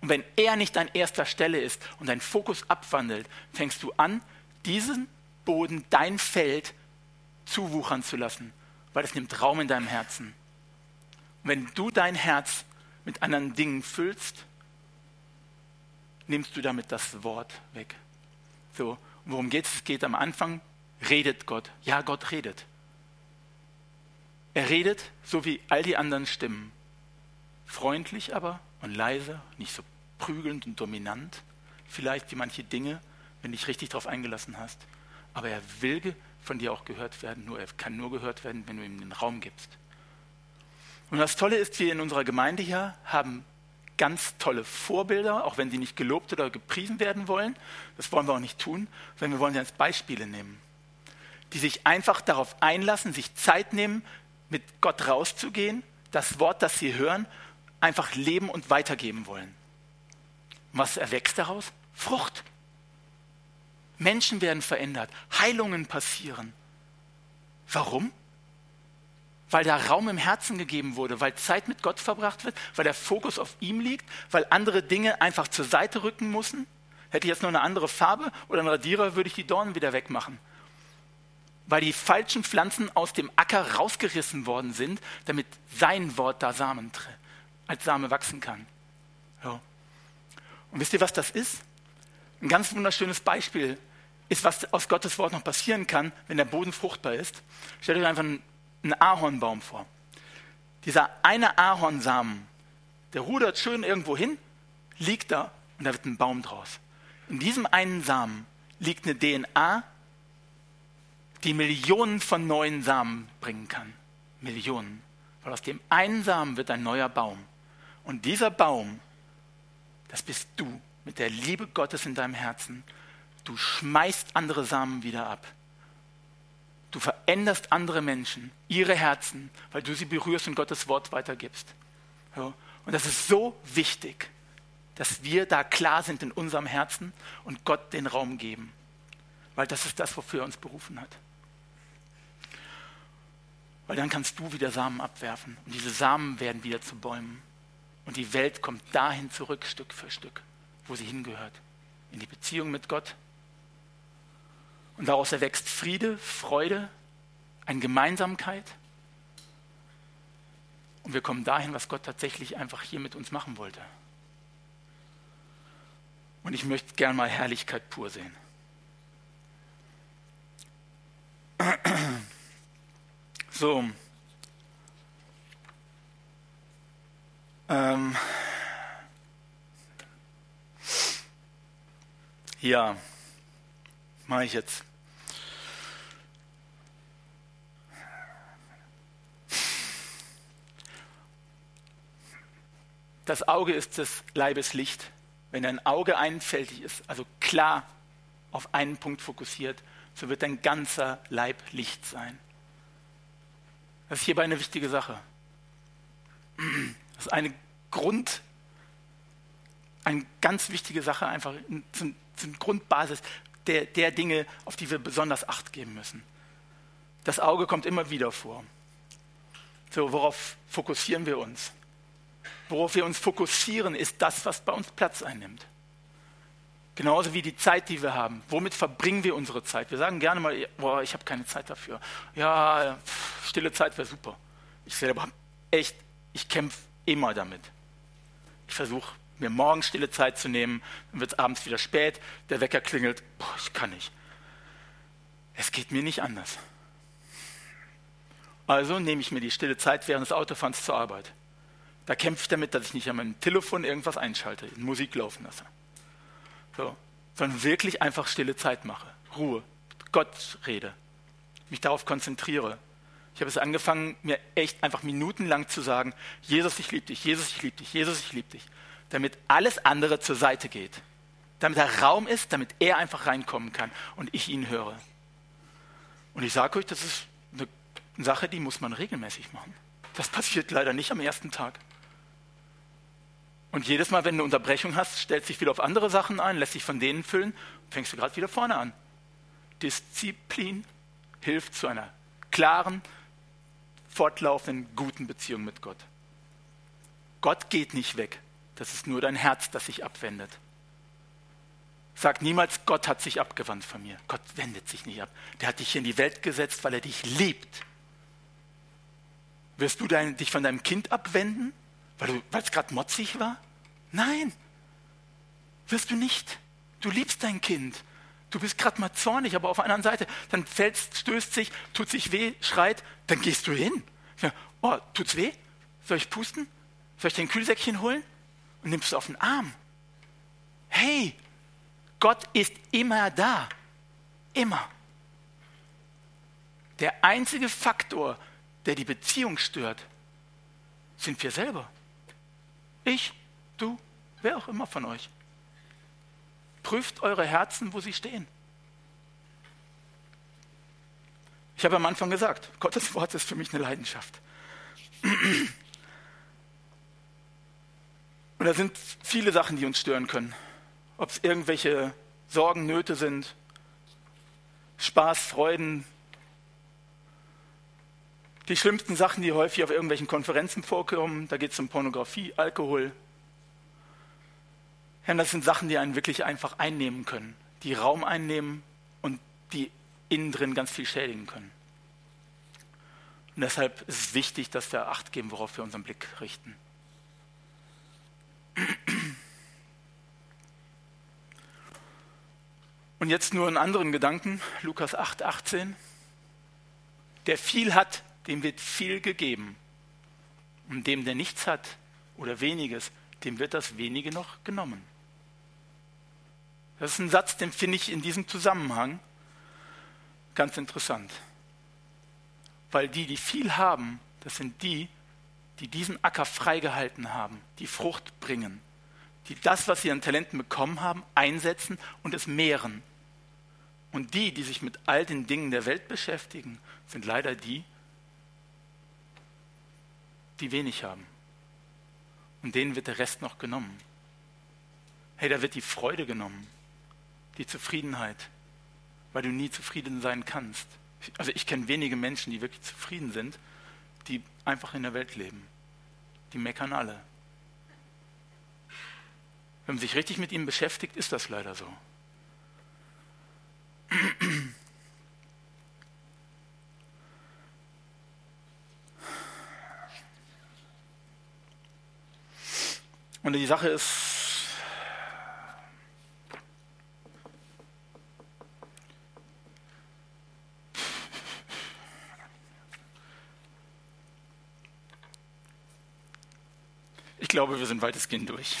S1: Und wenn er nicht an erster Stelle ist und dein Fokus abwandelt, fängst du an, diesen Boden, dein Feld zuwuchern zu lassen, weil es nimmt Raum in deinem Herzen. Und wenn du dein Herz mit anderen Dingen füllst, nimmst du damit das Wort weg. So, worum geht es? Es geht am Anfang, redet Gott. Ja, Gott redet. Er redet, so wie all die anderen Stimmen. Freundlich aber und leise, nicht so prügelnd und dominant, vielleicht wie manche Dinge, wenn du dich richtig darauf eingelassen hast. Aber er will von dir auch gehört werden, nur er kann nur gehört werden, wenn du ihm den Raum gibst. Und das Tolle ist, wir in unserer Gemeinde hier haben ganz tolle Vorbilder, auch wenn sie nicht gelobt oder gepriesen werden wollen. Das wollen wir auch nicht tun, sondern wir wollen sie als Beispiele nehmen. Die sich einfach darauf einlassen, sich Zeit nehmen, mit Gott rauszugehen, das Wort, das sie hören, einfach leben und weitergeben wollen. Was erwächst daraus? Frucht. Menschen werden verändert, Heilungen passieren. Warum? Weil da Raum im Herzen gegeben wurde, weil Zeit mit Gott verbracht wird, weil der Fokus auf ihm liegt, weil andere Dinge einfach zur Seite rücken müssen. Hätte ich jetzt noch eine andere Farbe oder einen Radierer, würde ich die Dornen wieder wegmachen. Weil die falschen Pflanzen aus dem Acker rausgerissen worden sind, damit sein Wort da Samen als Same wachsen kann. Ja. Und wisst ihr, was das ist? Ein ganz wunderschönes Beispiel ist, was aus Gottes Wort noch passieren kann, wenn der Boden fruchtbar ist. Stellt euch einfach einen, Ahornbaum vor. Dieser eine Ahornsamen, der rudert schön irgendwo hin, liegt da und da wird ein Baum draus. In diesem einen Samen liegt eine DNA, die Millionen von neuen Samen bringen kann. Millionen. Weil aus dem einen Samen wird ein neuer Baum. Und dieser Baum, das bist du mit der Liebe Gottes in deinem Herzen Du schmeißt andere Samen wieder ab. Du veränderst andere Menschen, ihre Herzen, weil du sie berührst und Gottes Wort weitergibst. Ja. Und das ist so wichtig, dass wir da klar sind in unserem Herzen und Gott den Raum geben. Weil das ist das, wofür er uns berufen hat. Weil dann kannst du wieder Samen abwerfen und diese Samen werden wieder zu Bäumen. Und die Welt kommt dahin zurück, Stück für Stück, wo sie hingehört. In die Beziehung mit Gott und daraus erwächst Friede, Freude, eine Gemeinsamkeit. Und wir kommen dahin, was Gott tatsächlich einfach hier mit uns machen wollte. Und ich möchte gern mal Herrlichkeit pur sehen. So. Ähm. Ja, mache ich jetzt. das Auge ist des Leibes Licht. Wenn dein Auge einfältig ist, also klar auf einen Punkt fokussiert, so wird dein ganzer Leib Licht sein. Das ist hierbei eine wichtige Sache. Das ist eine Grund, eine ganz wichtige Sache, einfach zum, Grundbasis der, der Dinge, auf die wir besonders Acht geben müssen. Das Auge kommt immer wieder vor. So, worauf fokussieren wir uns? worauf wir uns fokussieren, ist das, was bei uns Platz einnimmt. Genauso wie die Zeit, die wir haben. Womit verbringen wir unsere Zeit? Wir sagen gerne mal, boah, ich habe keine Zeit dafür. Ja, stille Zeit wäre super. Ich selber echt, ich kämpfe immer damit. Ich versuche mir morgens stille Zeit zu nehmen, dann wird es abends wieder spät, der Wecker klingelt, boah, ich kann nicht. Es geht mir nicht anders. Also nehme ich mir die stille Zeit während des Autofahrens zur Arbeit. Da kämpfe ich damit, dass ich nicht an meinem Telefon irgendwas einschalte, Musik laufen lasse. So. Sondern wirklich einfach stille Zeit mache, Ruhe, Gott rede, mich darauf konzentriere. Ich habe es angefangen, mir echt einfach minutenlang zu sagen, Jesus, ich liebe dich, Jesus, ich liebe dich, Jesus, ich liebe dich, damit alles andere zur Seite geht. Damit der Raum ist, damit er einfach reinkommen kann und ich ihn höre. Und ich sage euch, das ist eine Sache, die muss man regelmäßig machen. Das passiert leider nicht am ersten Tag. Und jedes Mal, wenn du eine Unterbrechung hast, stellst dich wieder auf andere Sachen ein, lässt dich von denen füllen, fängst du gerade wieder vorne an. Disziplin hilft zu einer klaren, fortlaufenden, guten Beziehung mit Gott. Gott geht nicht weg. Das ist nur dein Herz, das sich abwendet. Sag niemals, Gott hat sich abgewandt von mir. Gott wendet sich nicht ab. Der hat dich hier in die Welt gesetzt, weil er dich liebt. Wirst du dein, dich von deinem Kind abwenden? Weil es gerade motzig war? Nein, wirst du nicht. Du liebst dein Kind. Du bist gerade mal zornig, aber auf der anderen Seite, dann fällst, stößt sich, tut sich weh, schreit, dann gehst du hin. Ja, oh, tut's weh? Soll ich pusten? Soll ich dir ein Kühlsäckchen holen? Und nimmst du auf den Arm. Hey, Gott ist immer da. Immer. Der einzige Faktor, der die Beziehung stört, sind wir selber. Ich, du, wer auch immer von euch. Prüft eure Herzen, wo sie stehen. Ich habe am Anfang gesagt, Gottes Wort ist für mich eine Leidenschaft. Und da sind viele Sachen, die uns stören können. Ob es irgendwelche Sorgen, Nöte sind, Spaß, Freuden, die schlimmsten Sachen, die häufig auf irgendwelchen Konferenzen vorkommen, da geht es um Pornografie, Alkohol. Ja, das sind Sachen, die einen wirklich einfach einnehmen können, die Raum einnehmen und die innen drin ganz viel schädigen können. Und deshalb ist es wichtig, dass wir Acht geben, worauf wir unseren Blick richten. Und jetzt nur einen anderen Gedanken, Lukas 8, 18. Der viel hat, dem wird viel gegeben. Und dem, der nichts hat oder weniges, dem wird das wenige noch genommen. Das ist ein Satz, den finde ich in diesem Zusammenhang ganz interessant. Weil die, die viel haben, das sind die, die diesen Acker freigehalten haben, die Frucht bringen, die das, was sie an Talenten bekommen haben, einsetzen und es mehren. Und die, die sich mit all den Dingen der Welt beschäftigen, sind leider die, die wenig haben. Und denen wird der Rest noch genommen. Hey, da wird die Freude genommen, die Zufriedenheit, weil du nie zufrieden sein kannst. Also ich kenne wenige Menschen, die wirklich zufrieden sind, die einfach in der Welt leben. Die meckern alle. Wenn man sich richtig mit ihnen beschäftigt, ist das leider so. Und die Sache ist, ich glaube, wir sind weitestgehend durch.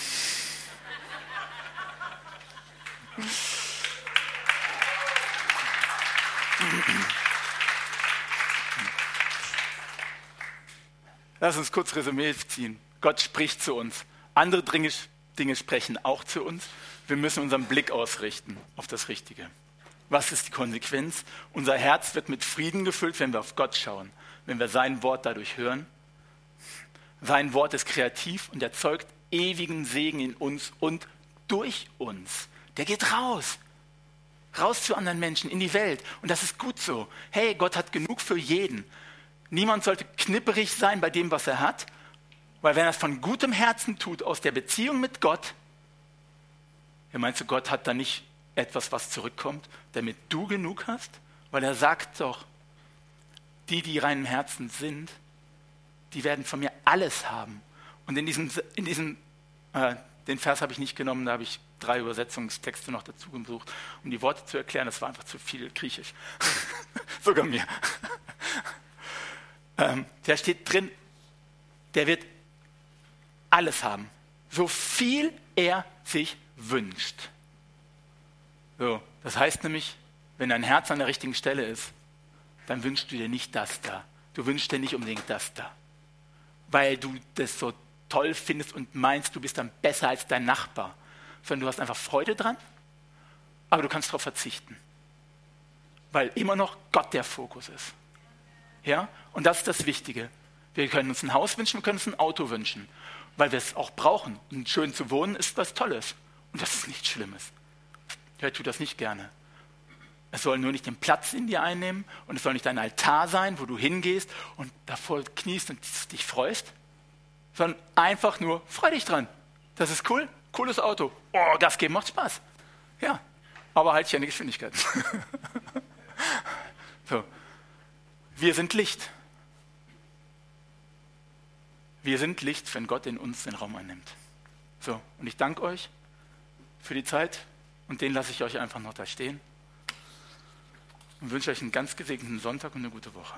S1: Lass uns kurz Resümee ziehen. Gott spricht zu uns. Andere Dinge sprechen auch zu uns. Wir müssen unseren Blick ausrichten auf das Richtige. Was ist die Konsequenz? Unser Herz wird mit Frieden gefüllt, wenn wir auf Gott schauen, wenn wir sein Wort dadurch hören. Sein Wort ist kreativ und erzeugt ewigen Segen in uns und durch uns. Der geht raus. Raus zu anderen Menschen, in die Welt. Und das ist gut so. Hey, Gott hat genug für jeden. Niemand sollte knipperig sein bei dem, was er hat, weil wenn er es von gutem Herzen tut, aus der Beziehung mit Gott, ja, meinst du, Gott hat da nicht etwas, was zurückkommt, damit du genug hast? Weil er sagt doch, die, die reinen Herzen sind, die werden von mir alles haben. Und in diesem, in diesem äh, den Vers habe ich nicht genommen, da habe ich drei Übersetzungstexte noch dazu gesucht, um die Worte zu erklären. Das war einfach zu viel Griechisch. Sogar mir. ähm, da steht drin, der wird alles haben, so viel er sich wünscht. So, das heißt nämlich, wenn dein Herz an der richtigen Stelle ist, dann wünschst du dir nicht das da. Du wünschst dir nicht unbedingt das da. Weil du das so toll findest und meinst, du bist dann besser als dein Nachbar. Sondern du hast einfach Freude dran, aber du kannst darauf verzichten. Weil immer noch Gott der Fokus ist. Ja? Und das ist das Wichtige. Wir können uns ein Haus wünschen, wir können uns ein Auto wünschen weil wir es auch brauchen. Und schön zu wohnen ist was Tolles. Und das ist nichts Schlimmes. Wer tut das nicht gerne? Es soll nur nicht den Platz in dir einnehmen und es soll nicht dein Altar sein, wo du hingehst und davor kniest und dich freust, sondern einfach nur freu dich dran. Das ist cool, cooles Auto. Oh, Gas geben macht Spaß. Ja, aber halt an die Geschwindigkeit. so. Wir sind Licht. Wir sind Licht, wenn Gott in uns den Raum einnimmt. So, und ich danke euch für die Zeit und den lasse ich euch einfach noch da stehen und wünsche euch einen ganz gesegneten Sonntag und eine gute Woche.